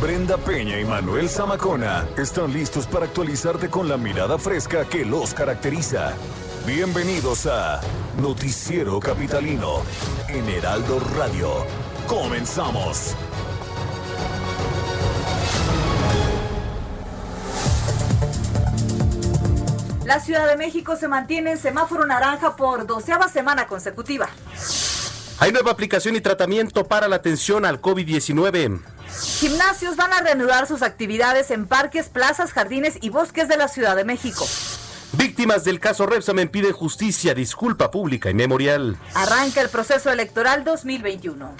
Brenda Peña y Manuel Zamacona están listos para actualizarte con la mirada fresca que los caracteriza. Bienvenidos a Noticiero Capitalino en Heraldo Radio. Comenzamos. La Ciudad de México se mantiene en semáforo naranja por doceava semana consecutiva. Hay nueva aplicación y tratamiento para la atención al COVID-19. Gimnasios van a reanudar sus actividades en parques, plazas, jardines y bosques de la Ciudad de México. Víctimas del caso Repsamen piden justicia, disculpa pública y memorial. Arranca el proceso electoral 2021.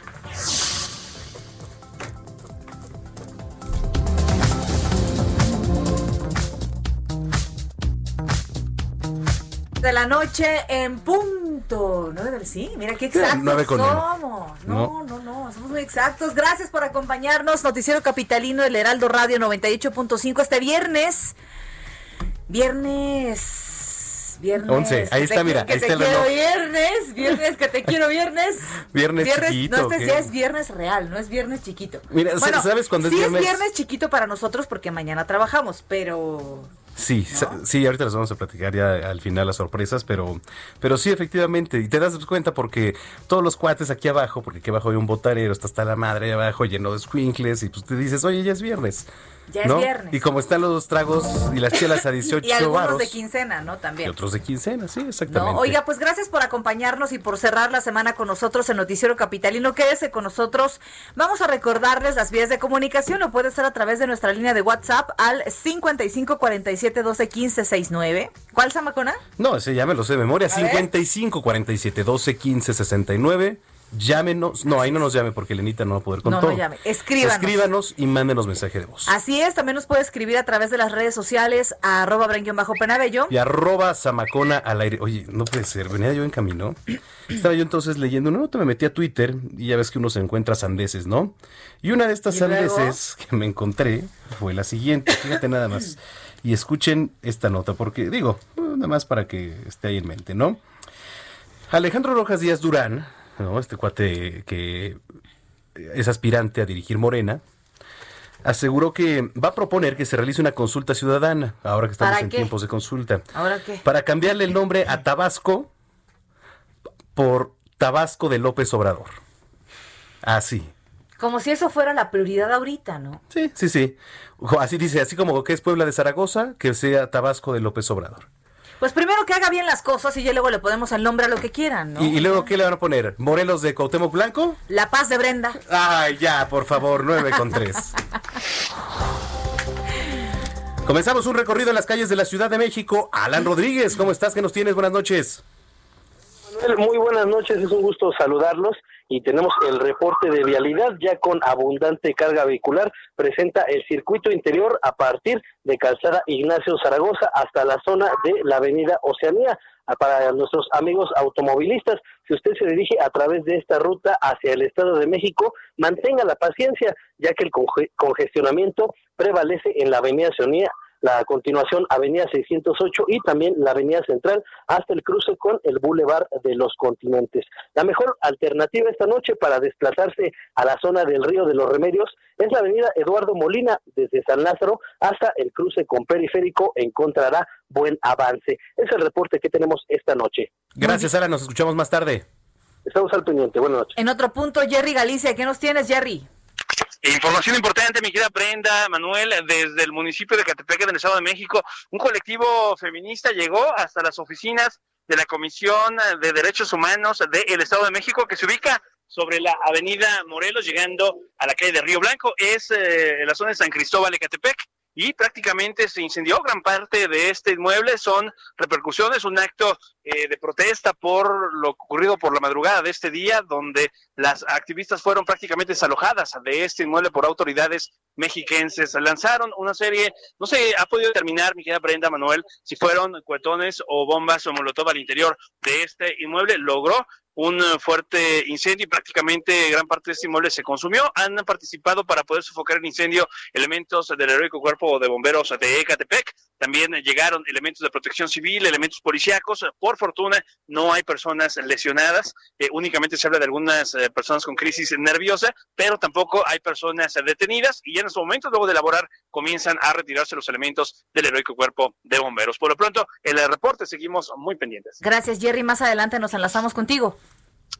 de la noche en punto. ¿Nueve del sí? Mira qué exactos somos. No, no, no, somos muy exactos. Gracias por acompañarnos. Noticiero Capitalino del Heraldo Radio 98.5 este viernes. Viernes. Viernes. 11. Ahí está, mira. Que ahí te está el reloj. viernes. Viernes, que te quiero viernes. Viernes chiquito, No, este ya es viernes real, no es viernes chiquito. Mira, bueno, ¿sabes cuándo es sí viernes? es viernes chiquito para nosotros porque mañana trabajamos, pero Sí, sí, ahorita les vamos a platicar ya al final las sorpresas, pero, pero sí, efectivamente, y te das cuenta porque todos los cuates aquí abajo, porque aquí abajo hay un botanero, está hasta la madre ahí abajo lleno de squinkles, y pues te dices, oye, ya es viernes. Ya es ¿no? viernes. Y como están los tragos y las chelas a 18 y algunos de quincena, ¿no? y También. otros de quincena, sí, exactamente. No, oiga, pues gracias por acompañarnos y por cerrar la semana con nosotros en Noticiero Capitalino. Quédese con nosotros. Vamos a recordarles las vías de comunicación. Lo puede hacer a través de nuestra línea de WhatsApp al 55 47 12 15 69. ¿Cuál, Samacona? No, ese ya me lo sé de memoria. A ver. 55 47 12 15 69. Llámenos. No, ahí no nos llame porque Lenita no va a poder con No, todo. no llame. Escríbanos. Escríbanos y mándenos mensaje de voz. Así es, también nos puede escribir a través de las redes sociales a arroba bajo penabello. Y arroba Zamacona al aire. Oye, no puede ser. Venía yo en camino. Estaba yo entonces leyendo una nota, me metí a Twitter y ya ves que uno se encuentra sandeces, ¿no? Y una de estas sandeces que me encontré fue la siguiente. Fíjate nada más. Y escuchen esta nota porque, digo, nada más para que esté ahí en mente, ¿no? Alejandro Rojas Díaz Durán, ¿no? este cuate que es aspirante a dirigir Morena, aseguró que va a proponer que se realice una consulta ciudadana, ahora que estamos ¿Para en qué? tiempos de consulta, ¿Ahora qué? para cambiarle el nombre a Tabasco por Tabasco de López Obrador. Así. Como si eso fuera la prioridad ahorita, ¿no? Sí, sí, sí. Así dice, así como que es Puebla de Zaragoza, que sea Tabasco de López Obrador. Pues primero que haga bien las cosas y ya luego le podemos el nombre a lo que quieran, ¿no? ¿Y, y luego qué le van a poner? ¿Morelos de Cuauhtémoc Blanco? La paz de Brenda. Ay, ya, por favor, 9 con 3. Comenzamos un recorrido en las calles de la Ciudad de México. Alan Rodríguez, ¿cómo estás? ¿Qué nos tienes? Buenas noches. Manuel, muy buenas noches, es un gusto saludarlos y tenemos el reporte de vialidad ya con abundante carga vehicular. Presenta el circuito interior a partir de Calzada Ignacio Zaragoza hasta la zona de la Avenida Oceanía. Ah, Para nuestros amigos automovilistas, si usted se dirige a través de esta ruta hacia el Estado de México, mantenga la paciencia, ya que el conge- congestionamiento prevalece en la Avenida Oceanía la continuación Avenida 608 y también la Avenida Central hasta el cruce con el Boulevard de los Continentes. La mejor alternativa esta noche para desplazarse a la zona del Río de los Remedios es la Avenida Eduardo Molina desde San Lázaro hasta el cruce con Periférico encontrará buen avance. Es el reporte que tenemos esta noche. Gracias, Alan. Nos escuchamos más tarde. Estamos al pendiente. Buenas noches. En otro punto, Jerry Galicia, ¿qué nos tienes, Jerry? Información importante, mi querida Brenda, Manuel, desde el municipio de Catepec, en el Estado de México, un colectivo feminista llegó hasta las oficinas de la Comisión de Derechos Humanos del Estado de México, que se ubica sobre la avenida Morelos, llegando a la calle de Río Blanco, es eh, la zona de San Cristóbal de Catepec. Y prácticamente se incendió gran parte de este inmueble. Son repercusiones, un acto eh, de protesta por lo ocurrido por la madrugada de este día, donde las activistas fueron prácticamente desalojadas de este inmueble por autoridades mexiquenses. Lanzaron una serie, no se ha podido determinar, mi querida Brenda Manuel, si fueron cuetones o bombas o molotov al interior de este inmueble. Logró un fuerte incendio y prácticamente gran parte de este inmueble se consumió. Han participado para poder sofocar el incendio elementos del heroico cuerpo de bomberos de Ecatepec. También llegaron elementos de protección civil, elementos policíacos. Por fortuna, no hay personas lesionadas. Eh, únicamente se habla de algunas eh, personas con crisis nerviosa, pero tampoco hay personas detenidas. Y en estos momentos, luego de elaborar, comienzan a retirarse los elementos del heroico cuerpo de bomberos. Por lo pronto, en el reporte seguimos muy pendientes. Gracias, Jerry. Más adelante nos enlazamos contigo.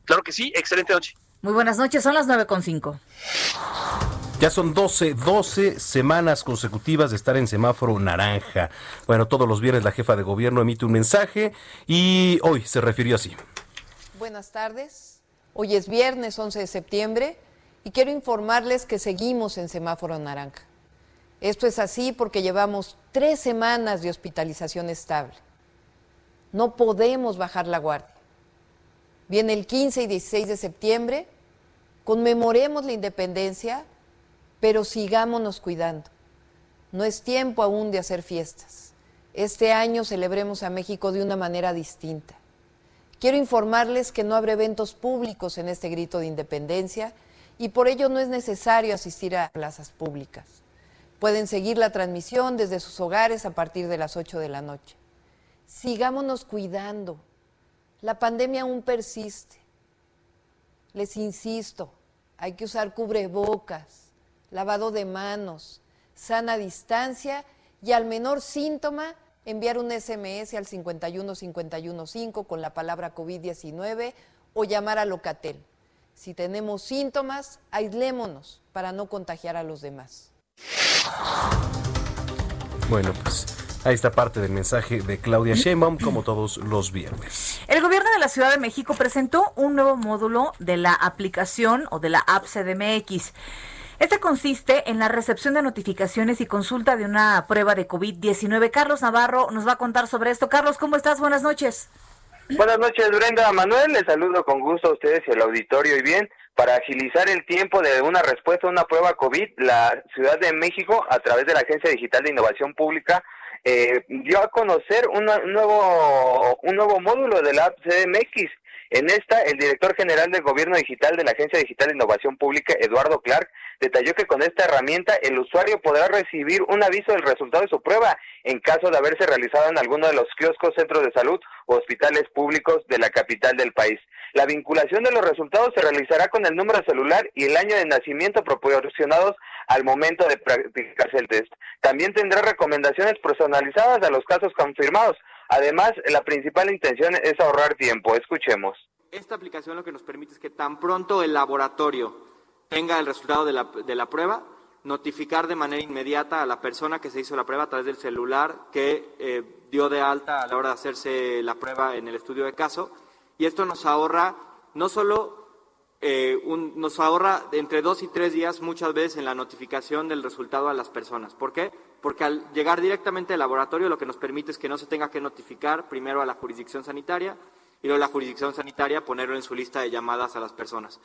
Claro que sí, excelente noche. Muy buenas noches, son las 9.5. Ya son 12, 12 semanas consecutivas de estar en semáforo naranja. Bueno, todos los viernes la jefa de gobierno emite un mensaje y hoy se refirió así. Buenas tardes. Hoy es viernes 11 de septiembre y quiero informarles que seguimos en semáforo naranja. Esto es así porque llevamos tres semanas de hospitalización estable. No podemos bajar la guardia. Viene el 15 y 16 de septiembre, conmemoremos la independencia, pero sigámonos cuidando. No es tiempo aún de hacer fiestas. Este año celebremos a México de una manera distinta. Quiero informarles que no habrá eventos públicos en este grito de independencia y por ello no es necesario asistir a plazas públicas. Pueden seguir la transmisión desde sus hogares a partir de las 8 de la noche. Sigámonos cuidando, la pandemia aún persiste. Les insisto, hay que usar cubrebocas, lavado de manos, sana distancia y al menor síntoma enviar un SMS al 51515 con la palabra COVID-19 o llamar a Locatel. Si tenemos síntomas, aislémonos para no contagiar a los demás. Bueno, pues Ahí está parte del mensaje de Claudia Sheinbaum, como todos los viernes. El gobierno de la Ciudad de México presentó un nuevo módulo de la aplicación o de la app CDMX. Este consiste en la recepción de notificaciones y consulta de una prueba de COVID-19. Carlos Navarro nos va a contar sobre esto. Carlos, ¿cómo estás? Buenas noches. Buenas noches, Brenda Manuel. Les saludo con gusto a ustedes y al auditorio. Y bien, para agilizar el tiempo de una respuesta a una prueba COVID, la Ciudad de México, a través de la Agencia Digital de Innovación Pública, eh, dio a conocer un, nuevo, un nuevo módulo de la CDMX. En esta, el director general del Gobierno Digital de la Agencia Digital de Innovación Pública, Eduardo Clark, detalló que con esta herramienta el usuario podrá recibir un aviso del resultado de su prueba en caso de haberse realizado en alguno de los kioscos, centros de salud o hospitales públicos de la capital del país. La vinculación de los resultados se realizará con el número celular y el año de nacimiento proporcionados al momento de practicarse el test. También tendrá recomendaciones personalizadas a los casos confirmados. Además, la principal intención es ahorrar tiempo. Escuchemos. Esta aplicación lo que nos permite es que tan pronto el laboratorio tenga el resultado de la, de la prueba, notificar de manera inmediata a la persona que se hizo la prueba a través del celular que eh, dio de alta a la hora de hacerse la prueba en el estudio de caso. Y esto nos ahorra no solo eh, nos ahorra entre dos y tres días muchas veces en la notificación del resultado a las personas. ¿Por qué? Porque al llegar directamente al laboratorio lo que nos permite es que no se tenga que notificar primero a la jurisdicción sanitaria y luego la jurisdicción sanitaria ponerlo en su lista de llamadas a las personas.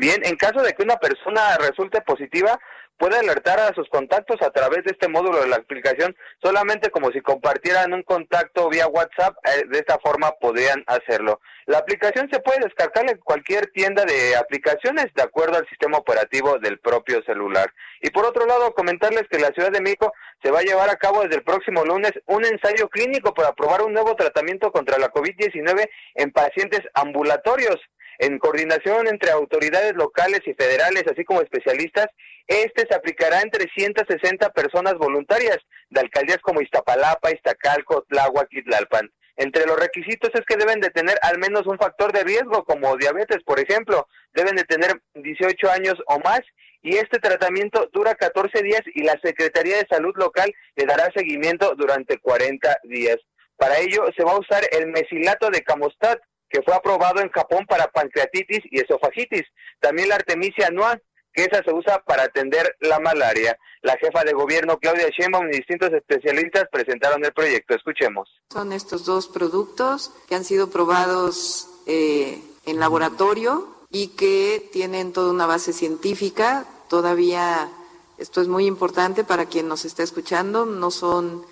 Bien, en caso de que una persona resulte positiva, puede alertar a sus contactos a través de este módulo de la aplicación, solamente como si compartieran un contacto vía WhatsApp, eh, de esta forma podrían hacerlo. La aplicación se puede descargar en cualquier tienda de aplicaciones de acuerdo al sistema operativo del propio celular. Y por otro lado, comentarles que la Ciudad de México se va a llevar a cabo desde el próximo lunes un ensayo clínico para probar un nuevo tratamiento contra la COVID-19 en pacientes ambulatorios en coordinación entre autoridades locales y federales, así como especialistas, este se aplicará en 360 personas voluntarias de alcaldías como Iztapalapa, Iztacalco, Tláhuac y Tlalpan. Entre los requisitos es que deben de tener al menos un factor de riesgo, como diabetes, por ejemplo, deben de tener 18 años o más, y este tratamiento dura 14 días y la Secretaría de Salud local le dará seguimiento durante 40 días. Para ello se va a usar el mesilato de Camostat, que fue aprobado en Japón para pancreatitis y esofagitis. También la artemisia anual que esa se usa para atender la malaria. La jefa de gobierno Claudia Sheinbaum y distintos especialistas presentaron el proyecto. Escuchemos. Son estos dos productos que han sido probados eh, en laboratorio y que tienen toda una base científica. Todavía esto es muy importante para quien nos está escuchando. No son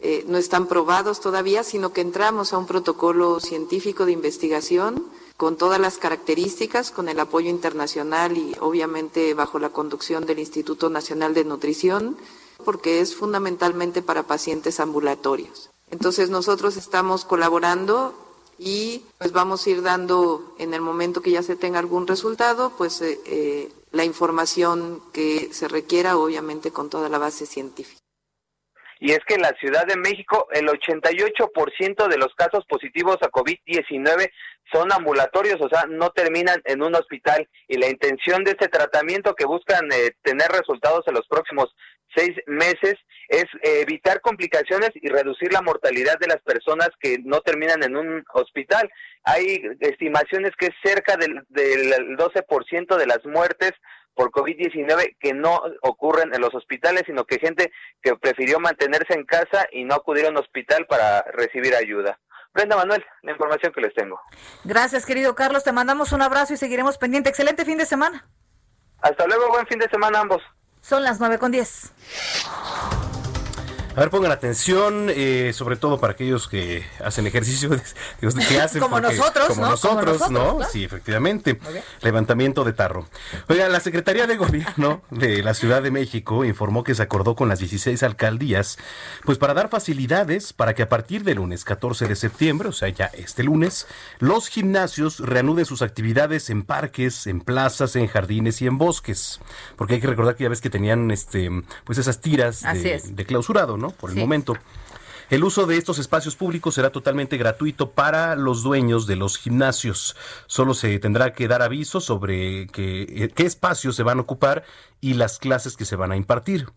eh, no están probados todavía, sino que entramos a un protocolo científico de investigación con todas las características, con el apoyo internacional y obviamente bajo la conducción del Instituto Nacional de Nutrición, porque es fundamentalmente para pacientes ambulatorios. Entonces nosotros estamos colaborando y pues vamos a ir dando en el momento que ya se tenga algún resultado, pues eh, eh, la información que se requiera, obviamente con toda la base científica y es que en la Ciudad de México el 88% de los casos positivos a COVID-19 son ambulatorios, o sea, no terminan en un hospital y la intención de este tratamiento que buscan eh, tener resultados en los próximos seis meses es eh, evitar complicaciones y reducir la mortalidad de las personas que no terminan en un hospital. Hay estimaciones que cerca del, del 12% de las muertes por COVID-19 que no ocurren en los hospitales, sino que gente que prefirió mantenerse en casa y no acudir a un hospital para recibir ayuda. Brenda Manuel, la información que les tengo. Gracias, querido Carlos. Te mandamos un abrazo y seguiremos pendiente. Excelente fin de semana. Hasta luego, buen fin de semana ambos. Son las nueve con diez. A ver, pongan atención, eh, sobre todo para aquellos que hacen ejercicio, que hacen como, nosotros, como ¿no? nosotros, ¿no? Sí, efectivamente. Levantamiento de tarro. Oiga, la Secretaría de Gobierno de la Ciudad de México informó que se acordó con las 16 alcaldías, pues para dar facilidades para que a partir del lunes 14 de septiembre, o sea, ya este lunes, los gimnasios reanuden sus actividades en parques, en plazas, en jardines y en bosques. Porque hay que recordar que ya ves que tenían este, pues esas tiras de, de clausurado, ¿no? Por el momento. El uso de estos espacios públicos será totalmente gratuito para los dueños de los gimnasios. Solo se tendrá que dar aviso sobre qué espacios se van a ocupar y las clases que se van a impartir.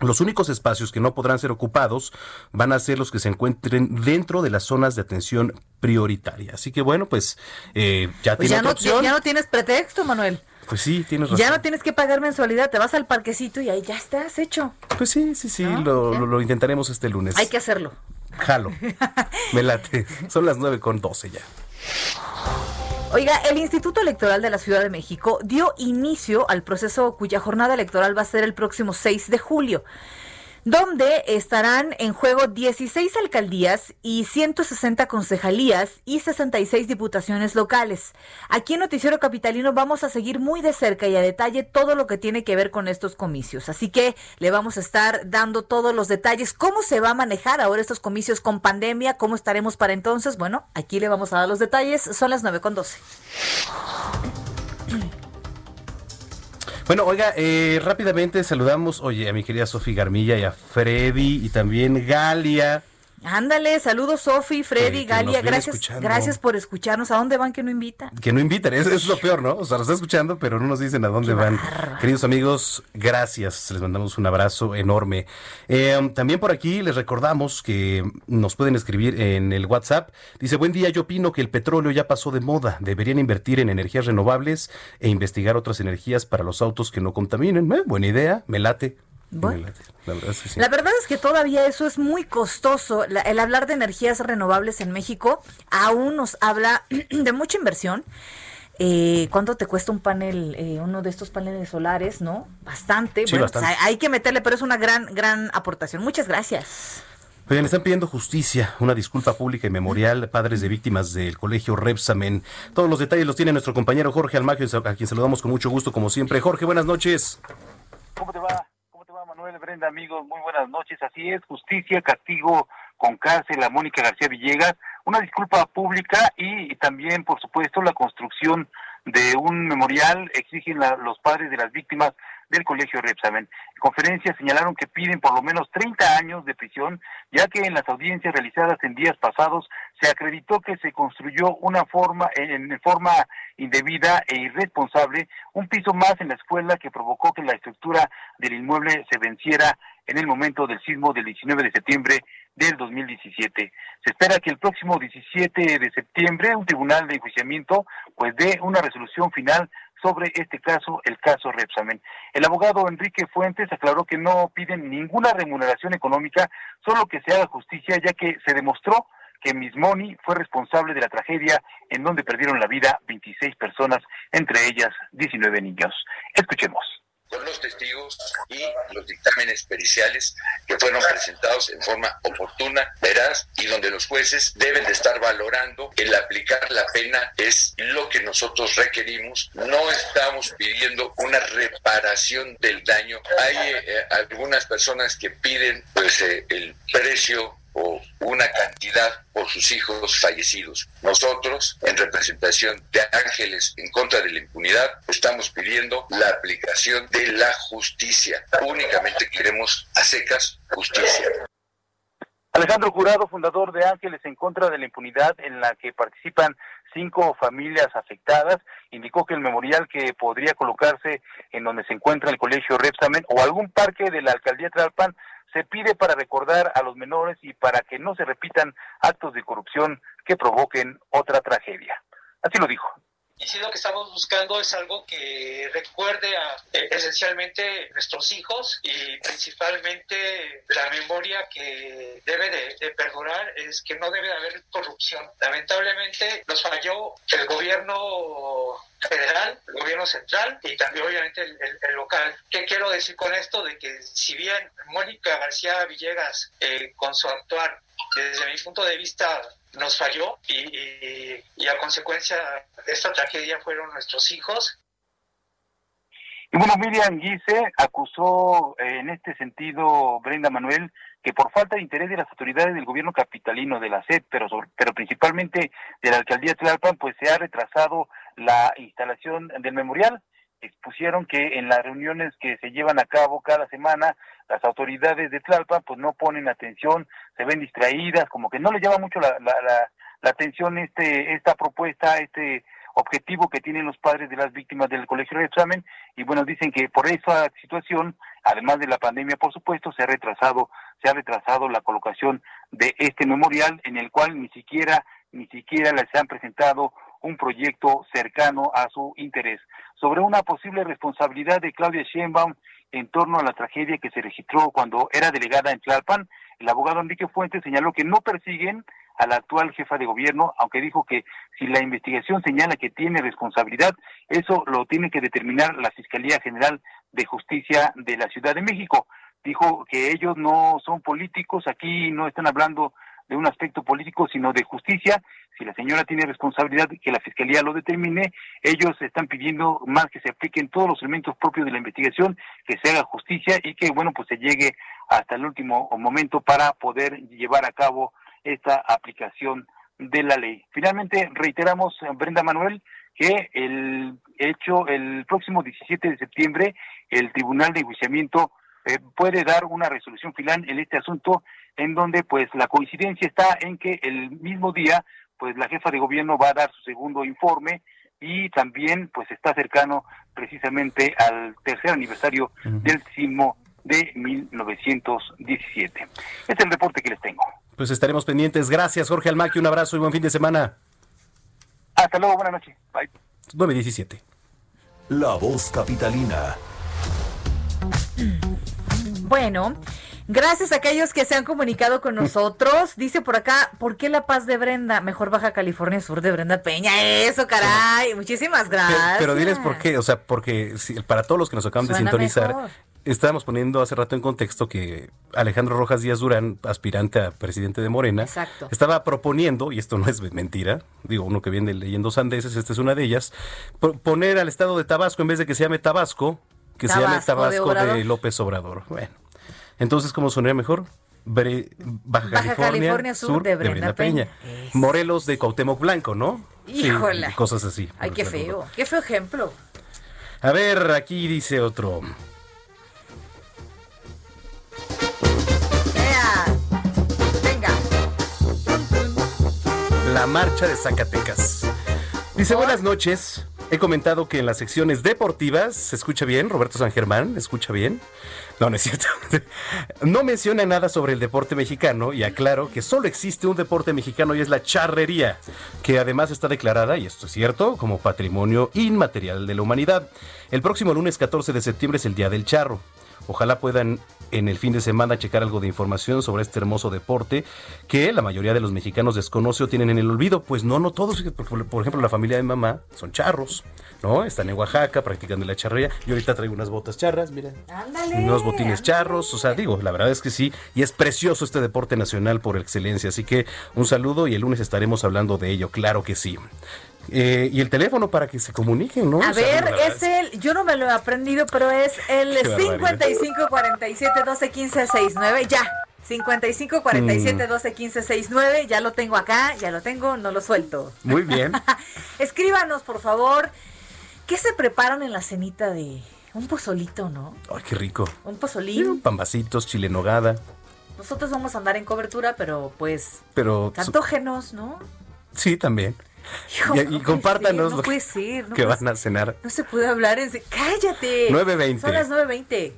Los únicos espacios que no podrán ser ocupados van a ser los que se encuentren dentro de las zonas de atención prioritaria. Así que bueno, pues eh, ya pues tiene ya opción. ya no tienes pretexto, Manuel. Pues sí, tienes razón. Ya no tienes que pagar mensualidad, te vas al parquecito y ahí ya estás hecho. Pues sí, sí, sí, lo, lo, lo, intentaremos este lunes. Hay que hacerlo. Jalo. Me late. Son las nueve con doce ya. Oiga, el Instituto Electoral de la Ciudad de México dio inicio al proceso cuya jornada electoral va a ser el próximo 6 de julio donde estarán en juego 16 alcaldías y 160 concejalías y 66 diputaciones locales. Aquí en Noticiero Capitalino vamos a seguir muy de cerca y a detalle todo lo que tiene que ver con estos comicios. Así que le vamos a estar dando todos los detalles, cómo se va a manejar ahora estos comicios con pandemia, cómo estaremos para entonces. Bueno, aquí le vamos a dar los detalles. Son las 9 con 12. Bueno, oiga, eh, rápidamente saludamos, oye, a mi querida Sofi Garmilla y a Freddy y también Galia. Ándale, saludos Sofi, Freddy, que Galia, nos gracias, escuchando. gracias por escucharnos. ¿A dónde van que no invitan? Que no invitan, eso, es lo peor, ¿no? O sea, lo está escuchando, pero no nos dicen a dónde van. Queridos amigos, gracias, les mandamos un abrazo enorme. Eh, también por aquí les recordamos que nos pueden escribir en el WhatsApp. Dice, buen día, yo opino que el petróleo ya pasó de moda. Deberían invertir en energías renovables e investigar otras energías para los autos que no contaminen. Eh, buena idea, me late. Bueno. La verdad es que sí. La verdad es que todavía eso es muy costoso. La- el hablar de energías renovables en México aún nos habla de mucha inversión. Eh, ¿Cuánto te cuesta un panel, eh, uno de estos paneles solares, no? Bastante. Sí, bueno, bastante. pues hay, hay que meterle, pero es una gran, gran aportación. Muchas gracias. Oigan, están pidiendo justicia, una disculpa pública y memorial, padres de víctimas del colegio Repsamen. Todos los detalles los tiene nuestro compañero Jorge Almaggio, a quien saludamos con mucho gusto, como siempre. Jorge, buenas noches. ¿Cómo te va? ¿Cómo te va, Manuel, Brenda, amigos? Muy buenas noches. Así es, justicia, castigo con cárcel a Mónica García Villegas, una disculpa pública y, y también, por supuesto, la construcción de un memorial exigen la- los padres de las víctimas del colegio Repsamen. En conferencia señalaron que piden por lo menos 30 años de prisión, ya que en las audiencias realizadas en días pasados se acreditó que se construyó una forma en forma indebida e irresponsable un piso más en la escuela que provocó que la estructura del inmueble se venciera en el momento del sismo del 19 de septiembre del 2017. Se espera que el próximo 17 de septiembre un tribunal de enjuiciamiento pues dé una resolución final sobre este caso, el caso Repsamen. El abogado Enrique Fuentes aclaró que no piden ninguna remuneración económica, solo que se haga justicia, ya que se demostró que Mismoni fue responsable de la tragedia en donde perdieron la vida 26 personas, entre ellas 19 niños. Escuchemos con los testigos y los dictámenes periciales que fueron presentados en forma oportuna, veraz y donde los jueces deben de estar valorando el aplicar la pena es lo que nosotros requerimos. No estamos pidiendo una reparación del daño. Hay eh, algunas personas que piden pues eh, el precio o una cantidad por sus hijos fallecidos. Nosotros, en representación de Ángeles en contra de la impunidad, estamos pidiendo la aplicación de la justicia. Únicamente queremos a secas justicia. Alejandro Jurado, fundador de Ángeles en contra de la impunidad, en la que participan cinco familias afectadas, indicó que el memorial que podría colocarse en donde se encuentra el colegio Repsamen o algún parque de la alcaldía Tlalpan se pide para recordar a los menores y para que no se repitan actos de corrupción que provoquen otra tragedia. Así lo dijo. Y si lo que estamos buscando es algo que recuerde a eh, esencialmente nuestros hijos y principalmente la memoria que debe de, perdurar es que no debe de haber corrupción. Lamentablemente nos falló el gobierno federal, el gobierno central y también obviamente el, local. ¿Qué quiero decir con esto? De que si bien Mónica García Villegas eh, con su actuar desde mi punto de vista nos falló y, a consecuencia de esta tragedia fueron nuestros hijos. Y bueno, Miriam Guise acusó eh, en este sentido, Brenda Manuel, que por falta de interés de las autoridades del gobierno capitalino, de la SED, pero, pero principalmente de la alcaldía Tlalpan, pues se ha retrasado la instalación del memorial. Expusieron que en las reuniones que se llevan a cabo cada semana las autoridades de Tlalpan pues no ponen atención, se ven distraídas, como que no les llama mucho la, la, la, atención este esta propuesta, este objetivo que tienen los padres de las víctimas del colegio de examen y bueno dicen que por esa situación además de la pandemia por supuesto se ha retrasado se ha retrasado la colocación de este memorial en el cual ni siquiera ni siquiera les han presentado un proyecto cercano a su interés sobre una posible responsabilidad de Claudia Sheinbaum en torno a la tragedia que se registró cuando era delegada en Tlalpan. El abogado Enrique Fuentes señaló que no persiguen a la actual jefa de gobierno, aunque dijo que si la investigación señala que tiene responsabilidad, eso lo tiene que determinar la Fiscalía General de Justicia de la Ciudad de México. Dijo que ellos no son políticos, aquí no están hablando de un aspecto político, sino de justicia. Si la señora tiene responsabilidad, que la fiscalía lo determine. Ellos están pidiendo más que se apliquen todos los elementos propios de la investigación, que se haga justicia y que, bueno, pues se llegue hasta el último momento para poder llevar a cabo esta aplicación de la ley. Finalmente, reiteramos, Brenda Manuel, que el hecho, el próximo 17 de septiembre, el Tribunal de Enjuiciamiento eh, puede dar una resolución final en este asunto en donde pues la coincidencia está en que el mismo día pues la jefa de gobierno va a dar su segundo informe y también pues está cercano precisamente al tercer aniversario del sismo de 1917. Este es el reporte que les tengo. Pues estaremos pendientes. Gracias, Jorge Almaqui. Un abrazo y buen fin de semana. Hasta luego, buenas noches. Bye. 917. La voz capitalina. Bueno, gracias a aquellos que se han comunicado con nosotros. Dice por acá, ¿por qué La Paz de Brenda? Mejor Baja California Sur de Brenda Peña. Eso, caray. Muchísimas gracias. Pero, diles por qué. O sea, porque para todos los que nos acaban de sintonizar, estábamos poniendo hace rato en contexto que Alejandro Rojas Díaz Durán, aspirante a presidente de Morena, estaba proponiendo, y esto no es mentira, digo, uno que viene leyendo sandeces, esta es una de ellas, poner al estado de Tabasco, en vez de que se llame Tabasco, que se llame Tabasco de, López Obrador. Bueno, entonces, ¿cómo sonaría mejor? Baja, California, Sur, de Brenda, Peña. Morelos de Cuauhtémoc Blanco, ¿no? Híjole. cosas así. Ay, qué feo. Qué feo ejemplo. A ver, aquí dice otro. Venga. La marcha de Zacatecas. Dice, buenas noches. He comentado que en las secciones deportivas, ¿se escucha bien? Roberto San Germán, ¿escucha bien? No, no es cierto. No menciona nada sobre el deporte mexicano y aclaro que solo existe un deporte mexicano y es la charrería, que además está declarada, y esto es cierto, como patrimonio inmaterial de la humanidad. El próximo lunes 14 de septiembre es el Día del Charro. Ojalá puedan en el fin de semana checar algo de información sobre este hermoso deporte que la mayoría de los mexicanos desconoce o tienen en el olvido. Pues no, no todos. Por, ejemplo, la familia de mamá son charros, ¿no? Están en Oaxaca practicando la charrería. Yo ahorita traigo unas botas charras, mira. Ándale. Unos botines charros. O sea, digo, la verdad es que sí. Y es precioso este deporte nacional por excelencia. Así que un saludo y el lunes estaremos hablando de ello. Claro que sí. Eh, y el teléfono para que se comuniquen, ¿no? A O sea, ver, es el, yo no me lo he aprendido, pero es el Qué barbaridad. 55 47 12 15 69, ya. 55 47 Mm. 12 15 69, ya lo tengo acá, ya lo tengo, no lo suelto. Muy bien. Escríbanos, por favor, ¿qué se preparan en la cenita de un pozolito, no? Ay, qué rico. Un pozolín. Pambacitos, chile nogada. Nosotros vamos a andar en cobertura, pero pues, Pero antógenos, ¿no? sí, también. Hijo, y, y no puede compártanos ser, no lo puede que, ser, no que puede van a cenar. No se puede hablar en... ¡Cállate! 9:20. Son las 9.20.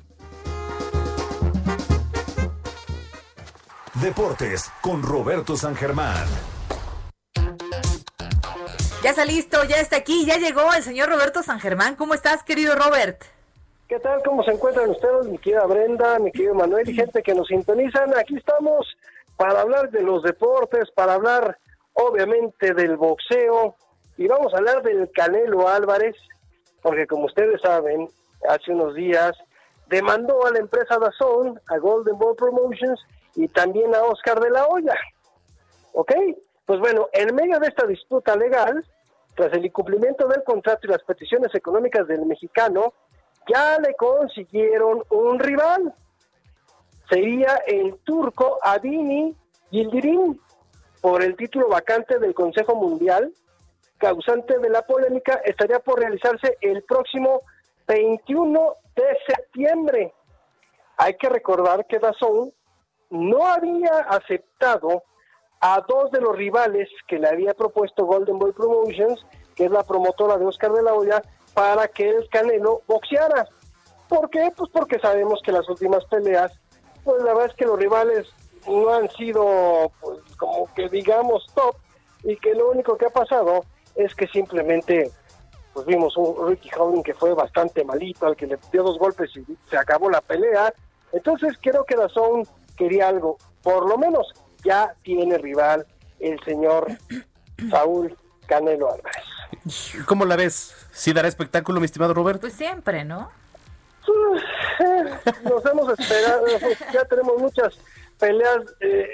Deportes con Roberto San Germán. Ya está listo, ya está aquí, ya llegó el señor Roberto San Germán. ¿Cómo estás, querido Robert? ¿Qué tal? ¿Cómo se encuentran ustedes, mi querida Brenda, mi querido Manuel y gente que nos sintonizan? Aquí estamos para hablar de los deportes, para hablar obviamente del boxeo y vamos a hablar del Canelo Álvarez, porque como ustedes saben, hace unos días demandó a la empresa Dazón, a Golden Ball Promotions y también a Oscar de la Hoya. ¿Ok? Pues bueno, en medio de esta disputa legal, tras el incumplimiento del contrato y las peticiones económicas del mexicano, ya le consiguieron un rival. Sería el turco Adini Yildirim por el título vacante del Consejo Mundial, causante de la polémica, estaría por realizarse el próximo 21 de septiembre. Hay que recordar que Dazón no había aceptado a dos de los rivales que le había propuesto Golden Boy Promotions, que es la promotora de Oscar de la Hoya, para que el Canelo boxeara. ¿Por qué? Pues porque sabemos que las últimas peleas, pues la verdad es que los rivales no han sido, pues como que digamos, top, y que lo único que ha pasado es que simplemente, pues vimos un Ricky Howling que fue bastante malito, al que le dio dos golpes y se acabó la pelea. Entonces creo que Dazón quería algo, por lo menos ya tiene rival el señor Saúl Canelo Álvarez. ¿Cómo la ves? ¿Sí dará espectáculo, mi estimado Roberto? Pues siempre, ¿no? Nos hemos esperado, ya tenemos muchas peleas. eh,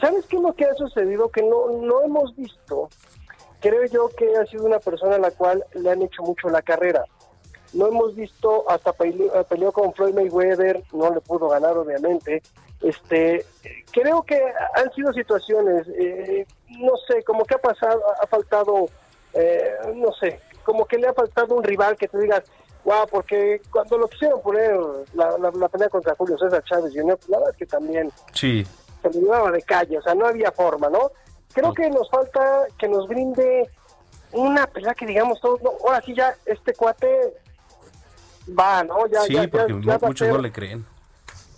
¿Sabes qué es lo que ha sucedido? Que no, no hemos visto. Creo yo que ha sido una persona a la cual le han hecho mucho la carrera. No hemos visto, hasta peleó, peleó con Floyd Mayweather, no le pudo ganar obviamente. Este, creo que han sido situaciones, eh, no sé, como que ha pasado, ha faltado, eh, no sé, como que le ha faltado un rival que te digas, wow, porque cuando lo quisieron poner la, la, la pelea contra Julio César Chávez Jr., pues, la verdad es que también Sí. se le llevaba de calle, o sea, no había forma, ¿no? Creo que nos falta que nos brinde una pelea que digamos todos, no, ahora sí ya este cuate va, ¿no? Ya, sí, ya, porque ya muchos ser- no le creen.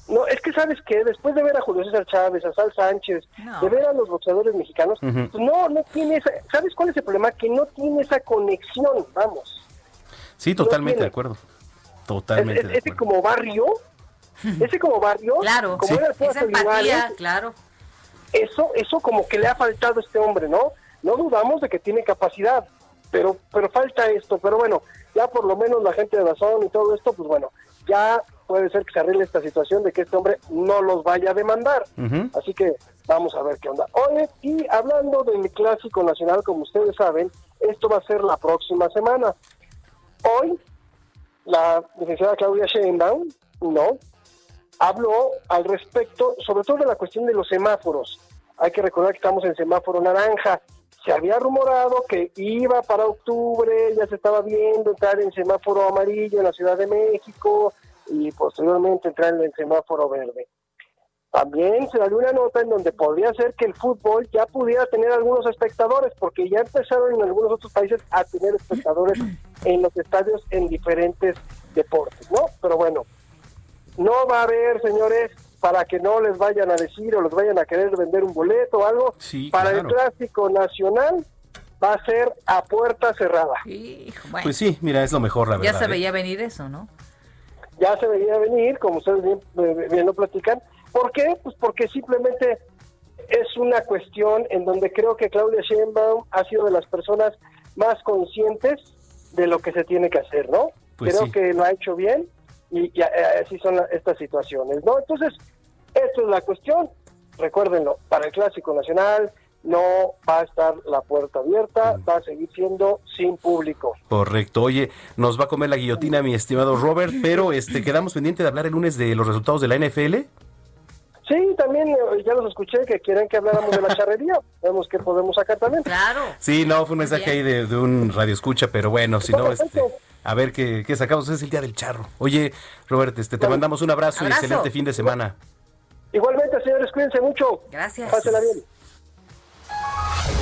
no, es que sabes que después de ver a Julio César Chávez, a Sal Sánchez, No. de ver a los boxeadores mexicanos, pues no, no tiene esa, ¿sabes cuál es el problema? Que no tiene esa conexión, vamos. Sí, totalmente de acuerdo. Totalmente Es- de ese como barrio, ese como barrio, Claro, como era el esa empatía, claro. eso, eso como que le ha faltado a este hombre, ¿no? No dudamos de que tiene capacidad, pero, pero falta esto, pero bueno, ya por lo menos la gente de Dazón y todo esto, pues bueno, ya puede ser que se arregle esta situación de que este hombre no los vaya a demandar. Así que vamos a ver qué onda. Oye, y hablando del clásico nacional, como ustedes saben, esto va a ser la próxima semana. Hoy, la licenciada Claudia Sheinbaum, ¿no? Habló al respecto, sobre todo de la cuestión de los semáforos. Hay que recordar que estamos en semáforo naranja. Se había rumorado que iba para octubre, ya se estaba viendo entrar en semáforo amarillo en la Ciudad de México y posteriormente entrar en el semáforo verde. También se salió una nota en donde podría ser que el fútbol ya pudiera tener algunos espectadores, porque ya empezaron en algunos otros países a tener espectadores en los estadios en diferentes deportes, ¿no? Pero bueno, no va a haber, señores, para que no les vayan a decir o les vayan a querer vender un boleto o algo, para el clásico nacional va a ser a puerta cerrada. Pues sí, mira, es lo mejor, la verdad. Ya se ¿eh? veía venir eso, ¿no? ya se veía venir, como ustedes bien, eh, bien lo platican. ¿Por qué? Pues porque simplemente es una cuestión en donde creo que Claudia Sheinbaum ha sido de las personas más conscientes de lo que se tiene que hacer, ¿no? Pues creo sí. que lo ha hecho bien y, y, eh, así son la- estas situaciones, ¿no? Entonces, esto es la cuestión. Recuérdenlo, para el Clásico Nacional no va a estar la puerta abierta, va a seguir siendo sin público. Correcto. Oye, nos va a comer la guillotina, mi estimado Robert, pero este quedamos pendiente de hablar el lunes de los resultados de la NFL. Sí, también eh, ya los escuché que quieren que habláramos de la charrería. Vemos que podemos sacar también. Claro. Sí, no, fue un mensaje ahí de, de un radio escucha, pero bueno, si no, este, a ver qué, qué sacamos. Es el día del charro. Oye, Robert, este, te mandamos un abrazo, y Abrazo. excelente fin de semana. Igualmente, señores, cuídense mucho. Gracias. Pásenla bien.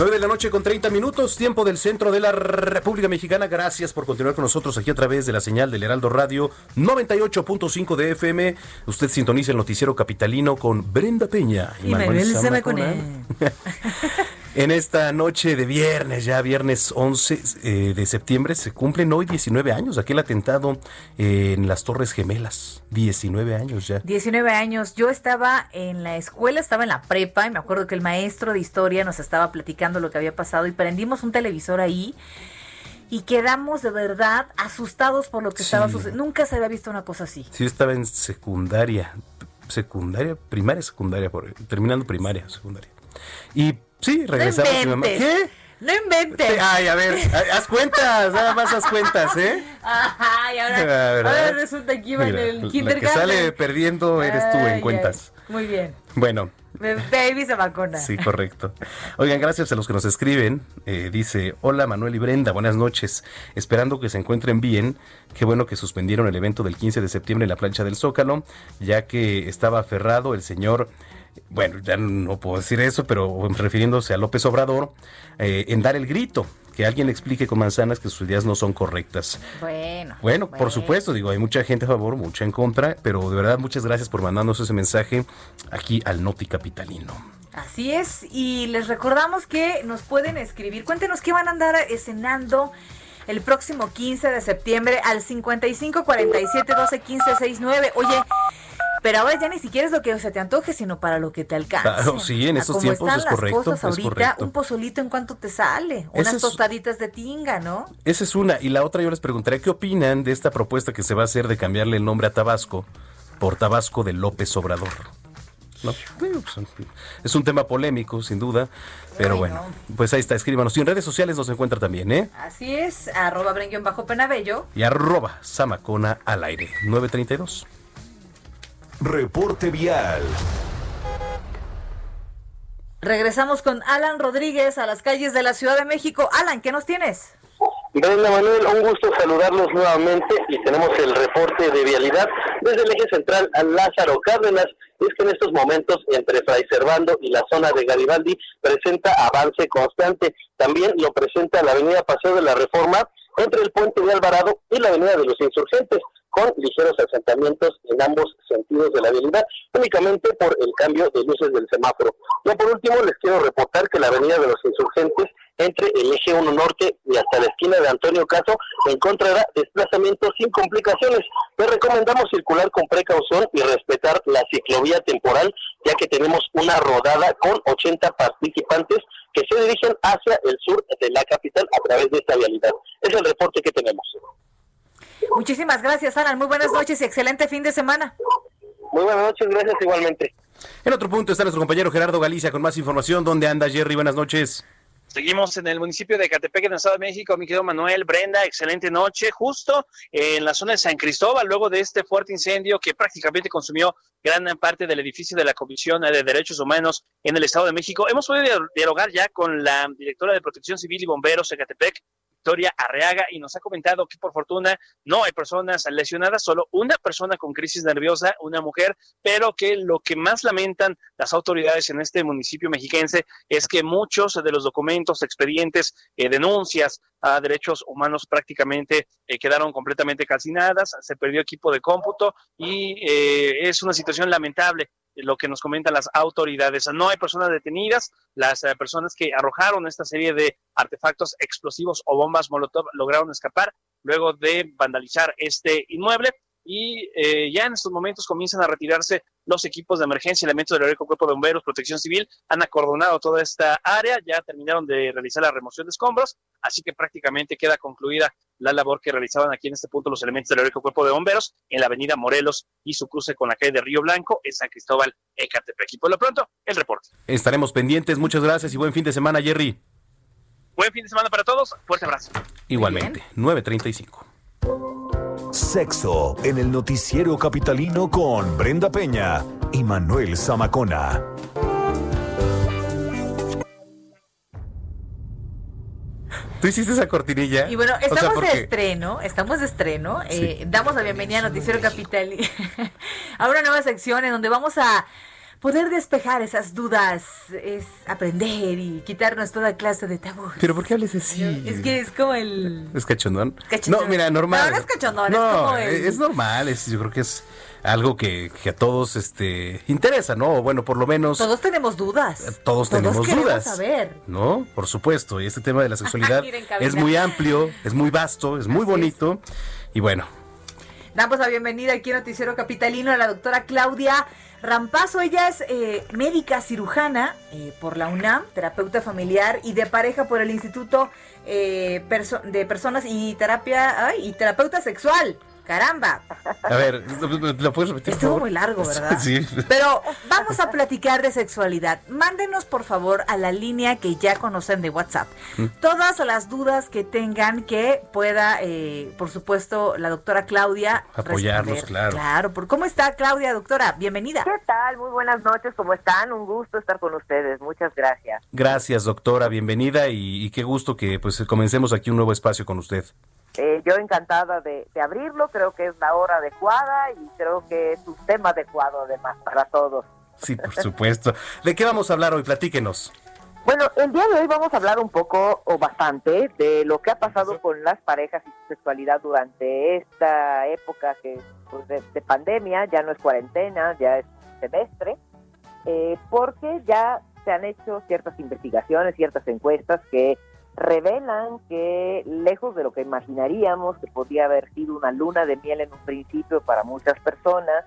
9 de la noche con 30 minutos, tiempo del centro de la República Mexicana. Gracias por continuar con nosotros aquí a través de la señal del Heraldo Radio 98.5 de FM. Usted sintoniza el noticiero capitalino con Brenda Peña y, Y Manuel Zamacona. Zamacona. En esta noche de viernes, ya viernes 11 eh, de septiembre, se cumplen hoy 19 años. Aquel atentado eh, en las Torres Gemelas. 19 años ya. 19 años. Yo estaba en la escuela, estaba en la prepa y me acuerdo que el maestro de historia nos estaba platicando lo que había pasado y prendimos un televisor ahí y quedamos de verdad asustados por lo que estaba sucediendo. Nunca se había visto una cosa así. Sí, estaba en secundaria. Secundaria, primaria, secundaria, por, terminando primaria, secundaria. Y sí, regresamos. mi mamá. ¿Qué? No inventes. Ay, a ver, haz cuentas, nada más haz cuentas, ¿eh? Ay, ahora, Ah, ¿verdad? ahora resulta que iba Mira, en el la que kindergarten. sale perdiendo eres tú en ay. cuentas. Muy bien. Bueno, Baby Zamacona. Sí, correcto. Oigan, gracias a los que nos escriben. Eh, dice, hola Manuel y Brenda, buenas noches. Esperando que se encuentren bien. Qué bueno que suspendieron el evento del 15 de septiembre en la plancha del Zócalo, ya que estaba aferrado el señor, bueno, ya no puedo decir eso, pero refiriéndose a López Obrador, eh, en dar el grito, que alguien le explique con manzanas que sus ideas no son correctas. Bueno. Bueno, por supuesto, digo, hay mucha gente a favor, mucha en contra, pero de verdad muchas gracias por mandarnos ese mensaje aquí al Noti Capitalino. Así es, y les recordamos que nos pueden escribir. Cuéntenos qué van a andar escenando el próximo 15 de septiembre al 55 47 12 15 69. Oye, pero ahora ya ni siquiera es lo que se te antoje, sino para lo que te alcance. Claro, sí, en como tiempos están es las correcto, cosas es ahorita, correcto. un pozolito en cuanto te sale, unas es- tostaditas de tinga, ¿no? Esa es una. Y la otra yo les preguntaría qué opinan de esta propuesta que se va a hacer de cambiarle el nombre a Tabasco por Tabasco de López Obrador. ¿No? Digo, pues, Es un tema polémico, sin duda, pero bueno, pues ahí está, escríbanos. Y en redes sociales nos encuentra también, ¿eh? Así es, arroba brenguión bajo penabello. Y arroba Samacona al aire, 932. Reporte vial. Regresamos con Alan Rodríguez a las calles de la Ciudad de México. Alan, ¿qué nos tienes? Brenda Manuel, un gusto saludarlos nuevamente y tenemos el reporte de vialidad desde el eje central a Lázaro Cárdenas. Y es que en estos momentos entre Fray Servando y la zona de Garibaldi presenta avance constante. También lo presenta la avenida Paseo de la Reforma entre el puente de Alvarado y la avenida de los Insurgentes con ligeros asentamientos en ambos sentidos de la vialidad, únicamente por el cambio de luces del semáforo. Ya por último, les quiero reportar que la avenida de los Insurgentes entre el eje 1 norte y hasta la esquina de Antonio Caso encontrará desplazamientos sin complicaciones. Les recomendamos circular con precaución y respetar la ciclovía temporal, ya que tenemos una rodada con 80 participantes que se dirigen hacia el sur de la capital a través de esta vialidad. Es el reporte que tenemos. Muchísimas gracias, Alan. Muy buenas noches y excelente fin de semana. Muy buenas noches, gracias igualmente. En otro punto está nuestro compañero Gerardo Galicia con más información. ¿Dónde anda Jerry? Buenas noches. Seguimos en el municipio de Catepec, en el Estado de México. Mi querido Manuel, Brenda, excelente noche. Justo en la zona de San Cristóbal, luego de este fuerte incendio que prácticamente consumió gran parte del edificio de la Comisión de Derechos Humanos en el Estado de México. Hemos podido dialogar ya con la directora de Protección Civil y Bomberos de Catepec, Victoria Arreaga y nos ha comentado que por fortuna no hay personas lesionadas, solo una persona con crisis nerviosa, una mujer, pero que lo que más lamentan las autoridades en este municipio mexiquense es que muchos de los documentos, expedientes, eh, denuncias a derechos humanos prácticamente eh, quedaron completamente calcinadas, se perdió equipo de cómputo y eh, es una situación lamentable lo que nos comentan las autoridades. No hay personas detenidas, las eh, personas que arrojaron esta serie de artefactos explosivos o bombas Molotov lograron escapar luego de vandalizar este inmueble y eh, ya en estos momentos comienzan a retirarse los equipos de emergencia, elementos del Heroico Cuerpo de Bomberos, Protección Civil, han acordonado toda esta área, ya terminaron de realizar la remoción de escombros, así que prácticamente queda concluida la labor que realizaban aquí en este punto los elementos del Heroico Cuerpo de Bomberos en la avenida Morelos y su cruce con la calle de Río Blanco en San Cristóbal, Ecatepec. Y por lo pronto, el reporte. Estaremos pendientes, muchas gracias y buen fin de semana, Jerry. Buen fin de semana para todos, fuerte abrazo. Igualmente, 935. Sexo en el noticiero capitalino con Brenda Peña y Manuel Zamacona. ¿Tú hiciste esa cortinilla? Y bueno, O sea, estamos de estreno, estamos de estreno. eh, damos la bienvenida a Noticiero Capital a una nueva sección en donde vamos a poder despejar esas dudas, es aprender y quitarnos toda clase de tabú. ¿Pero por qué hables así? Es que es como el... ¿Es cachondón? Cachondón. No, mira, normal. No, no es cachondón, es como el- es normal, es, yo creo que es algo que, que a todos este, interesa, ¿no? O Bueno, por lo menos Todos tenemos dudas. todos tenemos queremos dudas. saber. ¿No? Por supuesto, y este tema de la sexualidad Miren, es muy amplio, es muy vasto, es muy bonito. Y bueno, Damos la bienvenida aquí en Noticiero Capitalino a la doctora Claudia Rampazo. Ella es eh, médica cirujana eh, por la UNAM, terapeuta familiar y de pareja por el Instituto eh, de Personas y Terapia ay, y Terapeuta Sexual. Caramba. a ver, ¿lo puedes repetir? por Estuvo favor? muy largo, ¿verdad? Sí. Pero vamos a platicar de sexualidad. Mándenos por favor a la línea que ya conocen de WhatsApp. Mm. Todas las dudas que tengan que pueda, eh, por supuesto, la doctora Claudia Apoyarnos, responder. claro. Claro. ¿Por ¿Cómo está Claudia, doctora? Bienvenida. ¿Qué tal? Muy buenas noches, ¿cómo están? Un gusto estar con ustedes. Muchas gracias. Gracias, doctora, bienvenida y, y qué gusto que pues comencemos aquí un nuevo espacio con usted. Eh, yo encantada de, de abrirlo, creo que es la hora adecuada y creo que es un tema adecuado además para todos. Sí, por supuesto. ¿De qué vamos a hablar hoy? Platíquenos. Bueno, el día de hoy vamos a hablar un poco o bastante de lo que ha pasado con las parejas y su sexualidad durante esta época que pues, de, de pandemia, ya no es cuarentena, ya es semestre, eh, porque ya se han hecho ciertas investigaciones, ciertas encuestas que revelan que lejos de lo que imaginaríamos que podía haber sido una luna de miel en un principio para muchas personas,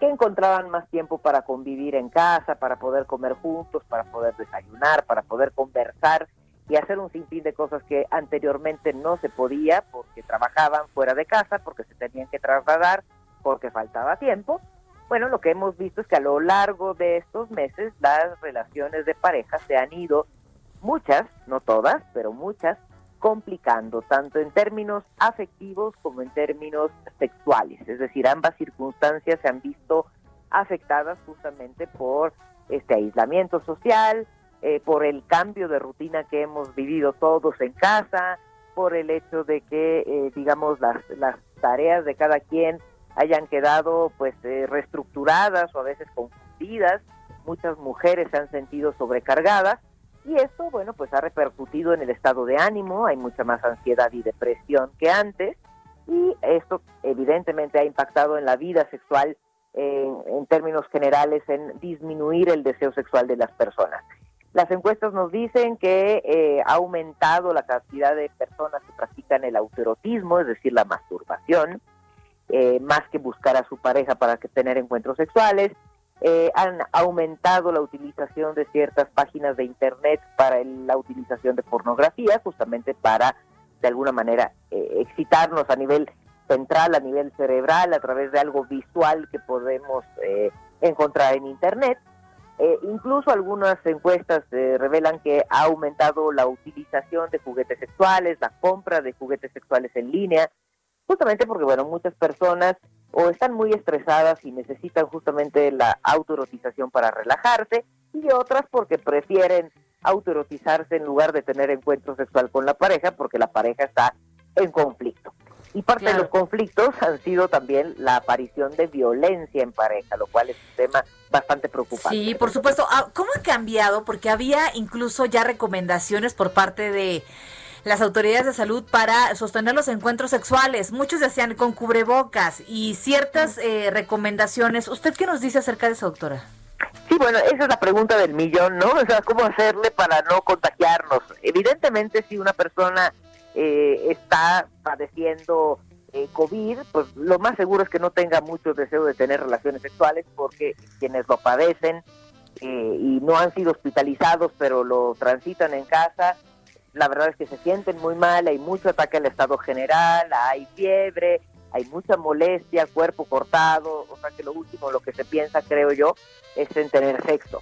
que encontraban más tiempo para convivir en casa, para poder comer juntos, para poder desayunar, para poder conversar y hacer un sinfín de cosas que anteriormente no se podía porque trabajaban fuera de casa, porque se tenían que trasladar, porque faltaba tiempo. Bueno, lo que hemos visto es que a lo largo de estos meses las relaciones de pareja se han ido, muchas, no todas, pero muchas, complicando, tanto en términos afectivos como en términos sexuales. Es decir, ambas circunstancias se han visto afectadas justamente por este aislamiento social, eh, por el cambio de rutina que hemos vivido todos en casa, por el hecho de que, eh, digamos, las, las tareas de cada quien hayan quedado pues eh, reestructuradas o a veces confundidas. Muchas mujeres se han sentido sobrecargadas y esto, bueno, pues ha repercutido en el estado de ánimo, hay mucha más ansiedad y depresión que antes, y esto evidentemente ha impactado en la vida sexual en, términos generales, en disminuir el deseo sexual de las personas. Las encuestas nos dicen que eh, ha aumentado la cantidad de personas que practican el autoerotismo, es decir, la masturbación, eh, más que buscar a su pareja para que tener encuentros sexuales, eh, han aumentado la utilización de ciertas páginas de Internet para el- la utilización de pornografía, justamente para, de alguna manera, eh, excitarnos a nivel central, a nivel cerebral, a través de algo visual que podemos eh, encontrar en Internet. Eh, incluso algunas encuestas eh, revelan que ha aumentado la utilización de juguetes sexuales, la compra de juguetes sexuales en línea, justamente porque, bueno, muchas personas o están muy estresadas y necesitan justamente la autoerotización para relajarse, y otras porque prefieren autoerotizarse en lugar de tener encuentro sexual con la pareja, porque la pareja está en conflicto. Y parte de los conflictos han sido también la aparición de violencia en pareja, lo cual es un tema bastante preocupante. Sí, por supuesto. Ah, ¿Cómo ha cambiado? Porque había incluso ya recomendaciones por parte de las autoridades de salud para sostener los encuentros sexuales. Muchos decían con cubrebocas y ciertas eh, recomendaciones. ¿Usted qué nos dice acerca de eso, doctora? Sí, bueno, esa es la pregunta del millón, ¿no? O sea, ¿cómo hacerle para no contagiarnos? Evidentemente, si una persona eh, está padeciendo eh, COVID, pues lo más seguro es que no tenga mucho deseo de tener relaciones sexuales porque quienes lo padecen eh, y no han sido hospitalizados, pero lo transitan en casa, la verdad es que se sienten muy mal, hay mucho ataque al estado general, hay fiebre, hay mucha molestia, cuerpo cortado, o sea que lo último, lo que se piensa, creo yo, es en tener sexo.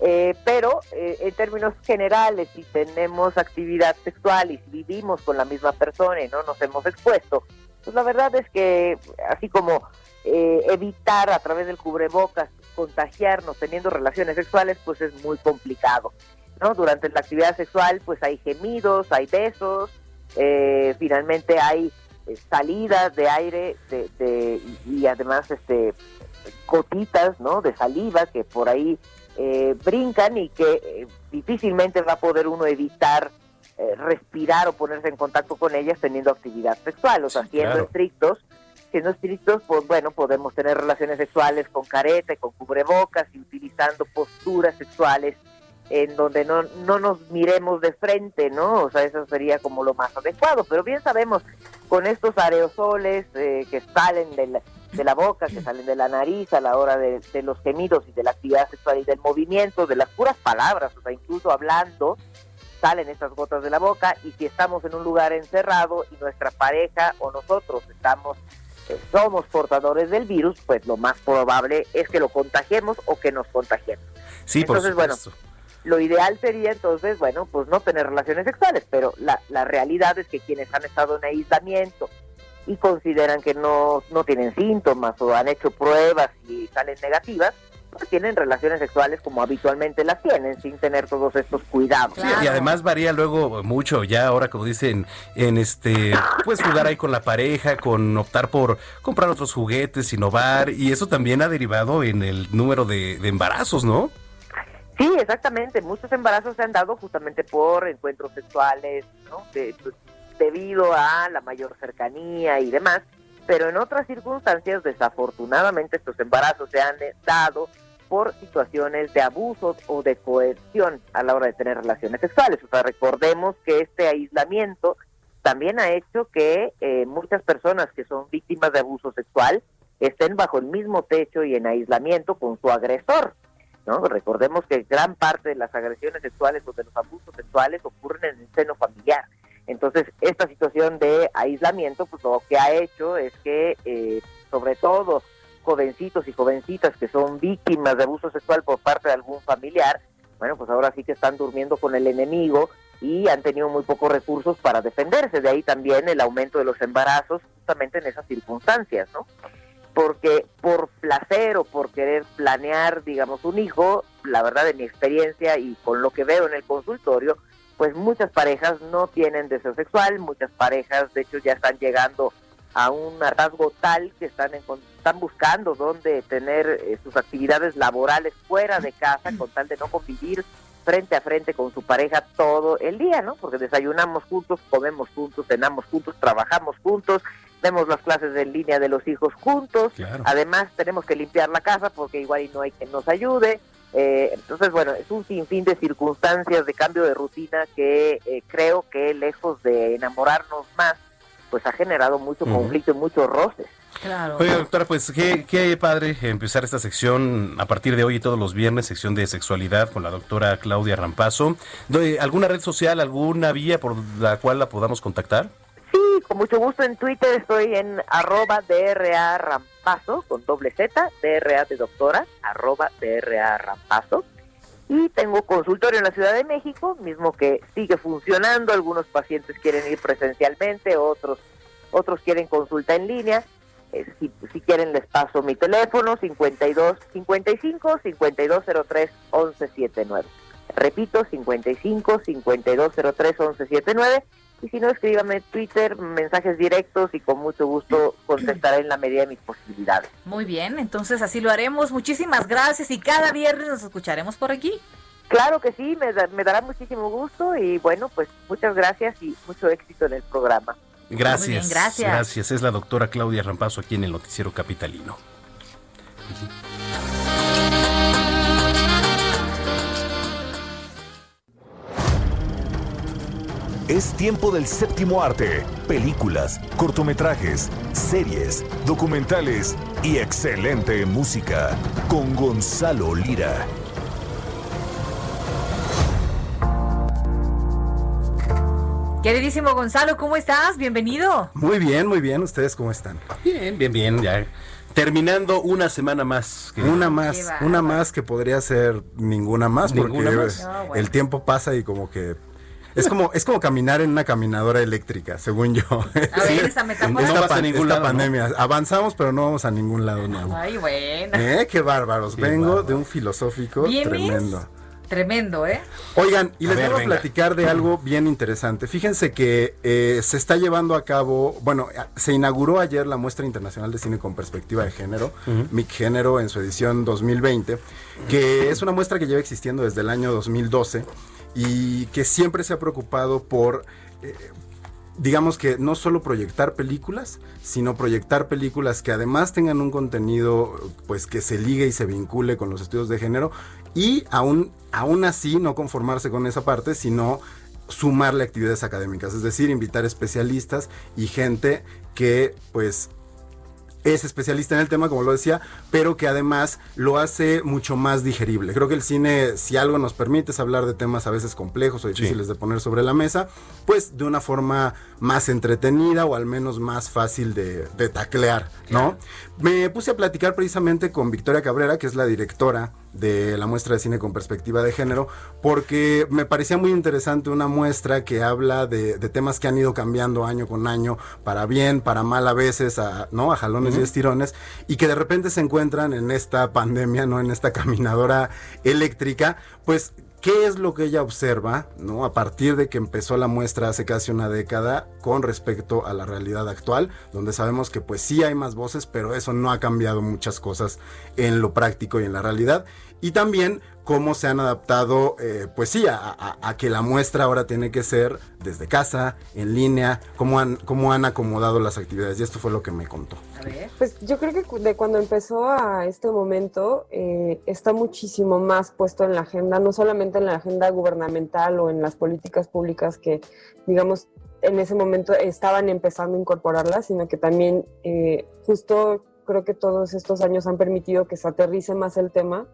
Eh, pero eh, en términos generales, si tenemos actividad sexual y si vivimos con la misma persona y no nos hemos expuesto, pues la verdad es que así como eh, evitar a través del cubrebocas contagiarnos teniendo relaciones sexuales, pues es muy complicado. ¿No? Durante la actividad sexual, pues hay gemidos, hay besos, eh, finalmente hay eh, salidas de aire de, de- y, además este gotitas ¿no? de saliva que por ahí eh, brincan y que eh, difícilmente va a poder uno evitar eh, respirar o ponerse en contacto con ellas teniendo actividad sexual, o sea, siendo claro. estrictos, siendo estrictos, pues bueno, podemos tener relaciones sexuales con careta, y con cubrebocas y utilizando posturas sexuales en donde no, no nos miremos de frente, ¿no? O sea, eso sería como lo más adecuado, pero bien sabemos con estos aerosoles eh, que salen de la, de la boca, que salen de la nariz a la hora de, de los gemidos y de la actividad sexual y del movimiento, de las puras palabras, o sea, incluso hablando, salen estas gotas de la boca y si estamos en un lugar encerrado y nuestra pareja o nosotros estamos eh, somos portadores del virus, pues lo más probable es que lo contagiemos o que nos contagiemos. Sí, por Entonces, bueno. Lo ideal sería entonces, bueno, pues no tener relaciones sexuales, pero la, la realidad es que quienes han estado en aislamiento y consideran que no, no tienen síntomas o han hecho pruebas y salen negativas, pues tienen relaciones sexuales como habitualmente las tienen, sin tener todos estos cuidados. Sí, y además varía luego mucho, ya ahora como dicen, en este, pues jugar ahí con la pareja, con optar por comprar otros juguetes, innovar, y eso también ha derivado en el número de, de embarazos, ¿no? Sí, exactamente. Muchos embarazos se han dado justamente por encuentros sexuales, ¿no? De- pues, debido a la mayor cercanía y demás. Pero en otras circunstancias, desafortunadamente, estos embarazos se han eh, dado por situaciones de abusos o de coerción a la hora de tener relaciones sexuales. O sea, recordemos que este aislamiento también ha hecho que eh, muchas personas que son víctimas de abuso sexual estén bajo el mismo techo y en aislamiento con su agresor. ¿No? Recordemos que gran parte de las agresiones sexuales o de los abusos sexuales ocurren en el seno familiar. Entonces, esta situación de aislamiento, pues lo que ha hecho es que, eh, sobre todo, jovencitos y jovencitas que son víctimas de abuso sexual por parte de algún familiar, bueno, pues ahora sí que están durmiendo con el enemigo y han tenido muy pocos recursos para defenderse. De ahí también el aumento de los embarazos justamente en esas circunstancias, ¿no? Porque por placer o por querer planear, digamos, un hijo, la verdad de mi experiencia y con lo que veo en el consultorio, pues muchas parejas no tienen deseo sexual, muchas parejas de hecho ya están llegando a un hartazgo tal que están, en- están buscando dónde tener eh, sus actividades laborales fuera de casa con tal de no convivir frente a frente con su pareja todo el día, ¿no? Porque desayunamos juntos, comemos juntos, cenamos juntos, trabajamos juntos, vemos las clases en línea de los hijos juntos, además tenemos que limpiar la casa porque igual y no hay quien nos ayude, eh, entonces bueno, es un sinfín de circunstancias de cambio de rutina que eh, creo que lejos de enamorarnos más, pues ha generado mucho conflicto y muchos roces. Claro. Oiga, doctora, pues qué, qué padre empezar esta sección a partir de hoy y todos los viernes, sección de sexualidad con la doctora Claudia Rampazo. Doy- ¿Alguna red social, alguna vía por la cual la podamos contactar? Con mucho gusto en Twitter estoy en arroba DRA Rampazo, con doble Z, DRA de doctora, arroba DRA Rampazo. Y tengo consultorio en la Ciudad de México, mismo que sigue funcionando. Algunos pacientes quieren ir presencialmente, otros, otros quieren consulta en línea. Eh, si, si quieren les paso mi teléfono 52 55 5203 1179. Repito, 55 5203 1179. Y si no, escríbame en Twitter, mensajes directos y con mucho gusto contestaré en la medida de mis posibilidades. Muy bien, entonces así lo haremos. Muchísimas gracias y cada viernes nos escucharemos por aquí. Claro que sí, me, da- me dará muchísimo gusto y bueno, pues muchas gracias y mucho éxito en el programa. Gracias. bien, gracias. Gracias. Es la doctora Claudia Rampazo aquí en el Noticiero Capitalino. Es tiempo del séptimo arte. Películas, cortometrajes, series, documentales y excelente música. Con Gonzalo Lira. Queridísimo Gonzalo, ¿cómo estás? Bienvenido. Muy bien, muy bien. ¿Ustedes cómo están? Bien, bien, bien. Ya terminando una semana más. que- Una más, una más que podría ser ninguna más porque Ninguna más. No, bueno. el tiempo pasa y como que es como es como caminar en una caminadora eléctrica, según yo. A ver, esa metáfora. No vas a ningún esta lado, ¿no? pandemia. Avanzamos, pero no vamos a ningún lado nuevo. Ay, bueno. ¿Eh? Qué bárbaros. Qué Vengo bárbaro. de un filosófico ¿Vienes? tremendo. Tremendo, ¿eh? Oigan, y A les ver, vengo a platicar de algo bien interesante. Fíjense que eh, se está llevando a cabo, bueno, se inauguró ayer la Muestra Internacional de Cine con Perspectiva de Género, MIC Género, en su edición 2020, que es una muestra que lleva existiendo desde el año 2012 y que siempre se ha preocupado por... eh, digamos que no solo proyectar películas, sino proyectar películas que además tengan un contenido pues que se ligue y se vincule con los estudios de género y aún, aún así no conformarse con esa parte, sino sumarle actividades académicas, es decir, invitar especialistas y gente que pues es especialista en el tema, como lo decía, pero que además lo hace mucho más digerible. Creo que el cine, si algo nos permite, es hablar de temas a veces complejos o difíciles de poner sobre la mesa, pues de una forma más entretenida o al menos más fácil de, de taclear, ¿no? Me puse a platicar precisamente con Victoria Cabrera, que es la directora de la muestra de cine con perspectiva de género, porque me parecía muy interesante una muestra que habla de, de temas que han ido cambiando año con año, para bien, para mal a veces, a, ¿no? A jalones y estirones, y que de repente se encuentran en esta pandemia, ¿no? En esta caminadora eléctrica, pues ¿Qué es lo que ella observa, ¿no? A partir de que empezó la muestra hace casi una década con respecto a la realidad actual, donde sabemos que pues sí hay más voces, pero eso no ha cambiado muchas cosas en lo práctico y en la realidad. Y también cómo se han adaptado, eh, pues sí, a, a- a que la muestra ahora tiene que ser desde casa, en línea, cómo han, cómo han acomodado las actividades. Y esto fue lo que me contó. Pues yo creo que de cuando empezó a este momento eh, está muchísimo más puesto en la agenda, no solamente en la agenda gubernamental o en las políticas públicas que, digamos, en ese momento estaban empezando a incorporarlas, sino que también eh, justo creo que todos estos años han permitido que se aterrice más el tema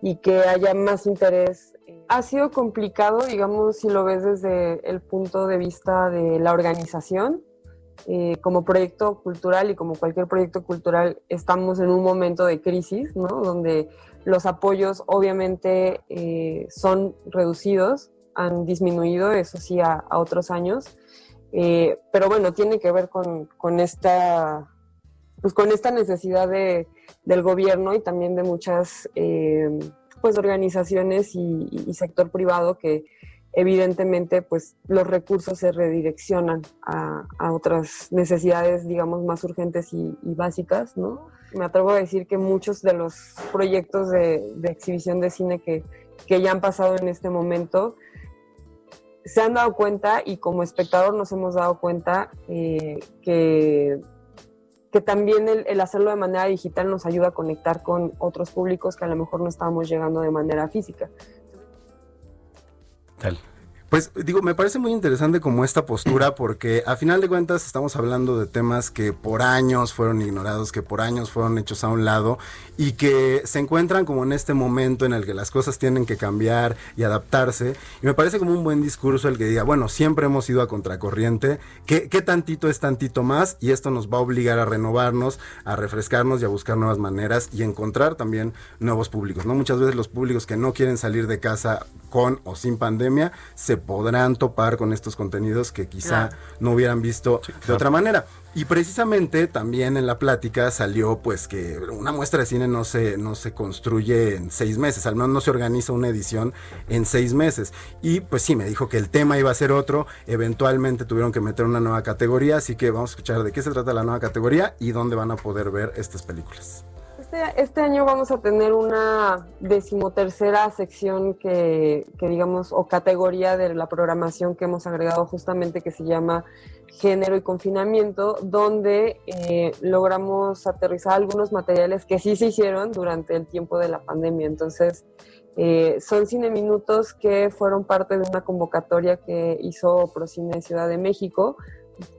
y que haya más interés. Ha sido complicado, digamos, si lo ves desde el punto de vista de la organización, eh, como proyecto cultural y como cualquier proyecto cultural estamos en un momento de crisis, ¿no? Donde los apoyos obviamente eh, son reducidos, han disminuido, eso sí, a, otros años, Eh, pero bueno, tiene que ver con, con esta pues con esta necesidad de, del gobierno y también de muchas pues organizaciones y sector privado que evidentemente pues los recursos se redireccionan a, otras necesidades digamos más urgentes y, básicas, ¿no? Me atrevo a decir que muchos de los proyectos de, de exhibición de cine que, que ya han pasado en este momento se han dado cuenta y como espectador nos hemos dado cuenta eh, que que también el, el hacerlo de manera digital nos ayuda a conectar con otros públicos que a lo mejor no estábamos llegando de manera física. Tal. Pues digo, me parece muy interesante como esta postura porque a final de cuentas estamos hablando de temas que por años fueron ignorados, que por años fueron hechos a un lado y que se encuentran como en este momento en el que las cosas tienen que cambiar y adaptarse. Y me parece como un buen discurso el que diga, bueno, siempre hemos ido a contracorriente, ¿qué, qué tantito es tantito más? Y esto nos va a obligar a renovarnos, a refrescarnos y a buscar nuevas maneras y encontrar también nuevos públicos, ¿no? Muchas veces los públicos que no quieren salir de casa con o sin pandemia se podrán topar con estos contenidos que quizá Claro. no hubieran visto de claro. otra manera. Y precisamente también en la plática salió pues que una muestra de cine no se, no se construye en seis meses, al menos no se organiza una edición en seis meses. Y pues sí, me dijo que el tema iba a ser otro, eventualmente tuvieron que meter una nueva categoría, así que vamos a escuchar de qué se trata la nueva categoría y dónde van a poder ver estas películas. Este, este año vamos a tener una decimotercera sección que, que digamos, o categoría de la programación que hemos agregado justamente que se llama género y confinamiento, donde eh, logramos aterrizar algunos materiales que sí se hicieron durante el tiempo de la pandemia. Entonces, eh, son cine minutos que fueron parte de una convocatoria que hizo Procine Ciudad de México,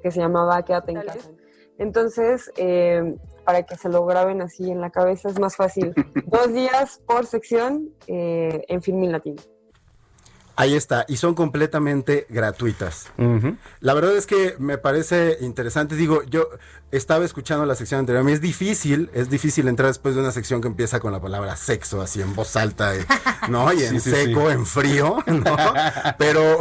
que se llamaba Quédate en casa. Entonces, eh, para que se lo graben así en la cabeza es más fácil. Dos días por sección eh, en Filmin Latino. Ahí está, y son completamente gratuitas. La verdad es que me parece interesante. Digo, yo estaba escuchando la sección anterior. A mí es difícil, es difícil entrar después de una sección que empieza con la palabra sexo, así en voz alta, eh, ¿no? Y en Sí, sí, seco, sí. en frío, ¿no? Pero,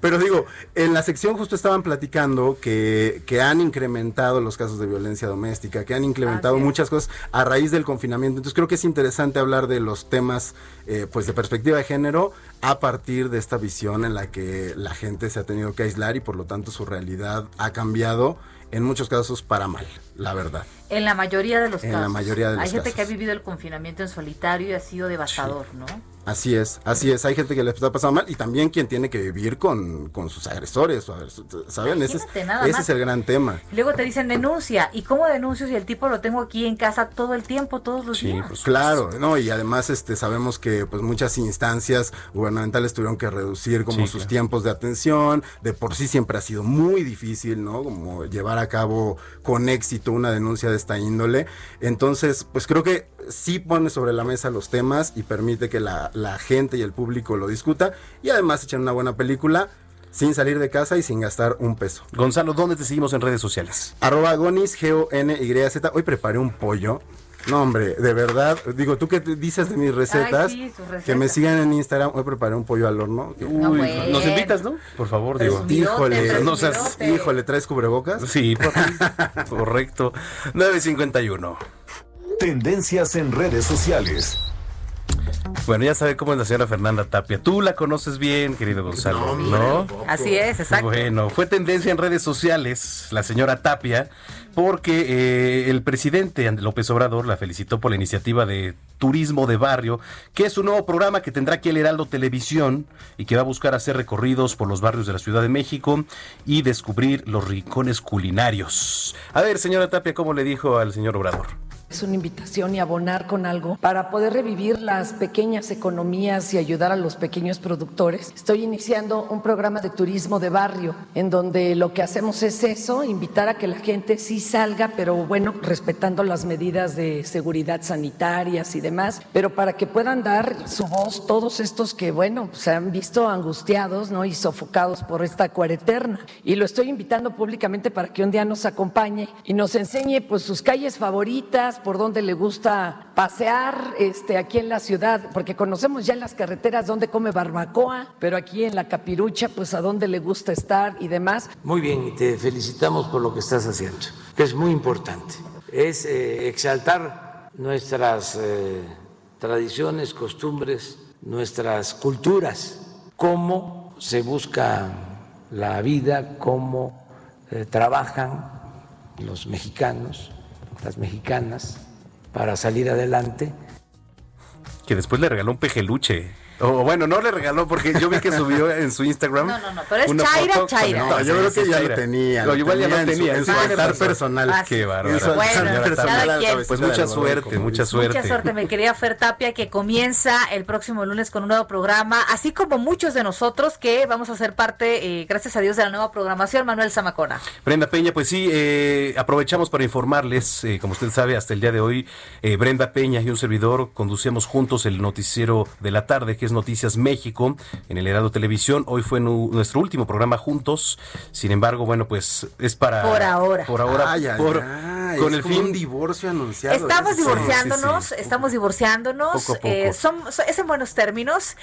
pero digo, en la sección justo estaban platicando que, que han incrementado los casos de violencia doméstica, que han incrementado muchas cosas a raíz del confinamiento. Entonces creo que es interesante hablar de los temas, eh, pues de perspectiva de género, a partir de esta visión en la que la gente se ha tenido que aislar y por lo tanto su realidad ha cambiado en muchos casos para mal, la verdad. En la mayoría de los En la casos. mayoría de los Hay gente que ha vivido el confinamiento en solitario y ha sido devastador, ¿no? Así es, así es. Hay gente que le está pasando mal y también quien tiene que vivir con, con sus agresores, ¿saben? Ese, es, ese más. es el gran tema. Luego te dicen denuncia. ¿Y cómo denuncio si el tipo lo tengo aquí en casa todo el tiempo, todos los días? Claro, no, y además este sabemos que pues muchas instancias gubernamentales tuvieron que reducir como Sí, sus claro. tiempos de atención, de por sí siempre ha sido muy difícil, ¿no? Como llevar a cabo con éxito una denuncia de esta índole. Entonces, pues creo que sí pone sobre la mesa los temas y permite que la, la gente y el público lo discuta y además echen una buena película sin salir de casa y sin gastar un peso. Gonzalo, ¿dónde te seguimos en redes sociales? Arroba Gonis, G-O-N-Y-Z. Hoy preparé un pollo. No, hombre, de verdad. Digo, tú que dices de mis recetas, sí, sus recetas. que me sigan en Instagram. Hoy preparé un pollo al horno. No, Uy, nos invitas, ¿no? Por favor, digo. Híjole, no seas- híjole, ¿traes cubrebocas? Sí, correcto. 951. Tendencias en redes sociales. Bueno, ya sabe cómo es la señora Fernanda Tapia. Tú la conoces bien, querido Gonzalo, ¿no? Así es, exacto. Bueno, fue tendencia en redes sociales la señora Tapia porque eh, el presidente López Obrador la felicitó por la iniciativa de Turismo de Barrio, que es un nuevo programa que tendrá aquí el Heraldo Televisión y que va a buscar hacer recorridos por los barrios de la Ciudad de México y descubrir los rincones culinarios. A ver, señora Tapia, ¿cómo le dijo al señor Obrador? Es una invitación y abonar con algo para poder revivir las pequeñas economías y ayudar a los pequeños productores. Estoy iniciando un programa de turismo de barrio en donde lo que hacemos es eso, invitar a que la gente sí salga, pero bueno, respetando las medidas de seguridad sanitarias y demás, pero para que puedan dar su voz todos estos que bueno, se han visto angustiados, ¿no? y sofocados por esta cuareterna. Y lo estoy invitando públicamente para que un día nos acompañe y nos enseñe pues sus calles favoritas, por donde le gusta pasear este, aquí en la ciudad, porque conocemos ya las carreteras donde come barbacoa, pero aquí en la capirucha, pues a dónde le gusta estar y demás. Muy bien, y te felicitamos por lo que estás haciendo, que es muy importante. Es eh, exaltar nuestras eh, tradiciones, costumbres, nuestras culturas, cómo se busca la vida, cómo eh, trabajan los mexicanos, las mexicanas, para salir adelante. Que después le regaló un pejeluche. O bueno, no le regaló porque yo vi que subió en su Instagram. No, no, no, pero es una Chaira, foto Chaira. No, yo creo sí, que ya Chaira. lo tenía. No, lo igual ya lo en su- tenía. En su Ah, altar personal. Ah, Qué bárbaro. En Bueno, personal, Pues mucha suerte, mucha suerte. Mucha suerte, mi querida Fer Tapia, que comienza el próximo lunes con un nuevo programa, así como muchos de nosotros que vamos a ser parte, eh, gracias a Dios, de la nueva programación. Manuel Zamacona. Brenda Peña, pues sí, eh, aprovechamos para informarles, eh, como usted sabe, hasta el día de hoy, eh, Brenda Peña y un servidor conducíamos juntos el noticiero de la tarde, que es Noticias México, en el Heraldo Televisión. Hoy fue nu- nuestro último programa juntos, sin embargo, bueno, pues es para... Por ahora. Por ahora, Ay, ay, por- ay, con es el como fin... un divorcio anunciado. Estamos divorciándonos, sí, sí. estamos divorciándonos. Poco a poco. eh, son- son- es en buenos términos.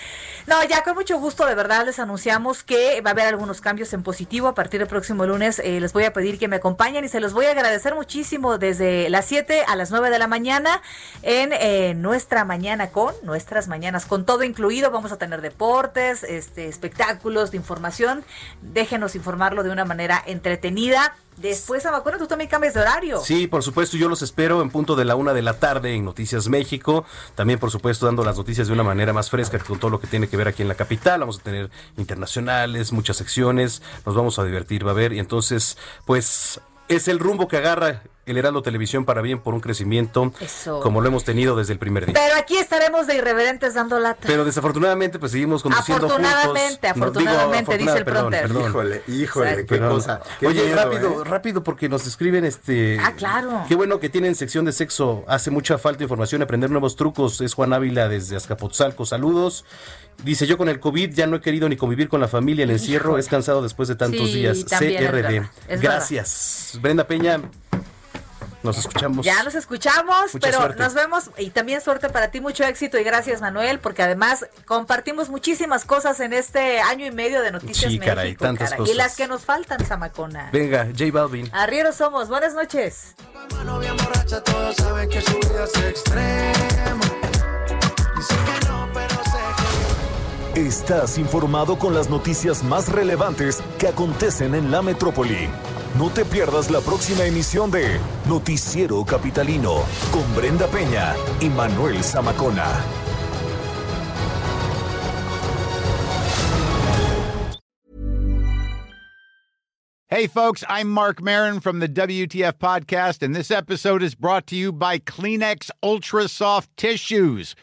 No, ya con mucho gusto, de verdad, les anunciamos que va a haber algunos cambios en positivo. A partir del próximo lunes eh, les voy a pedir que me acompañen y se los voy a agradecer muchísimo desde las 7 a las 9 de la mañana en eh, nuestra mañana con, nuestras mañanas con todo incluido. Vamos a tener deportes, este, espectáculos de información. Déjenos informarlo de una manera entretenida. Después, Amacona, tú también cambias de horario. Sí, por supuesto, yo los espero en punto de la una de la tarde en Noticias México. También, por supuesto, dando las noticias de una manera más fresca con todo lo que tiene que ver aquí en la capital. Vamos a tener internacionales, muchas secciones, nos vamos a divertir, va a haber. Y entonces, pues, es el rumbo que agarra el Heraldo Televisión para bien por un crecimiento Eso. como lo hemos tenido desde el primer día. Pero aquí estaremos de irreverentes dando lata. Pero desafortunadamente, pues seguimos conduciendo Afortunadamente, juntos. No, afortunadamente, dice el perdón, pronter. perdón. Híjole, híjole, Exacto. qué Perdón. cosa. Qué Oye, miedo, rápido, ¿eh? rápido, porque nos escriben este. Ah, claro. Qué bueno que tienen sección de sexo. Hace mucha falta información, aprender nuevos trucos. Es Juan Ávila desde Azcapotzalco. Saludos. Dice yo con el COVID ya no he querido ni convivir con la familia. El encierro Híjole. es cansado después de tantos Sí, días. CRD. Gracias. Brenda Peña. Nos escuchamos. Ya nos escuchamos, Mucha pero suerte. nos vemos y también suerte para ti, mucho éxito y gracias Manuel, porque además compartimos muchísimas cosas en este año y medio de Noticias Sí, México. caray, tantas caray. cosas. Y las que nos faltan, Zamacona. Venga, J Balvin. Arrieros somos, buenas noches. todos saben que su vida es extrema. Dicen que no, pero sé que Estás informado con las noticias más relevantes que acontecen en la metrópoli. No te pierdas la próxima emisión de Noticiero Capitalino con Brenda Peña y Manuel Zamacona. Hey, folks, I'm Mark Marin from the WTF Podcast, and this episode is brought to you by Kleenex Ultra Soft Tissues,